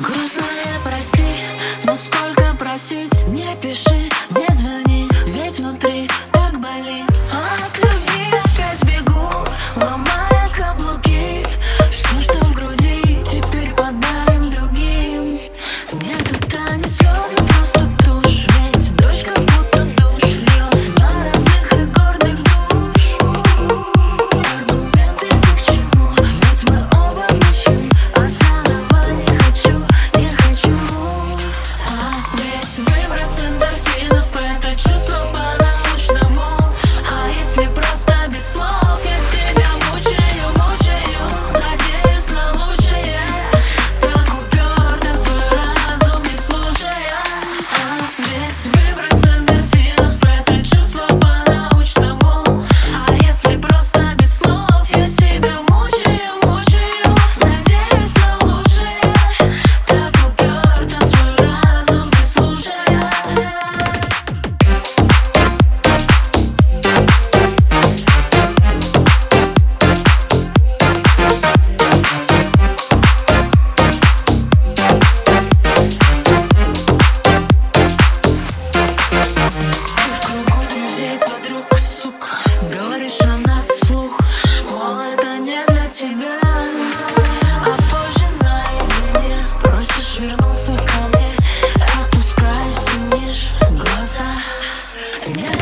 Грустная, прости, но сколько просить Не пиши,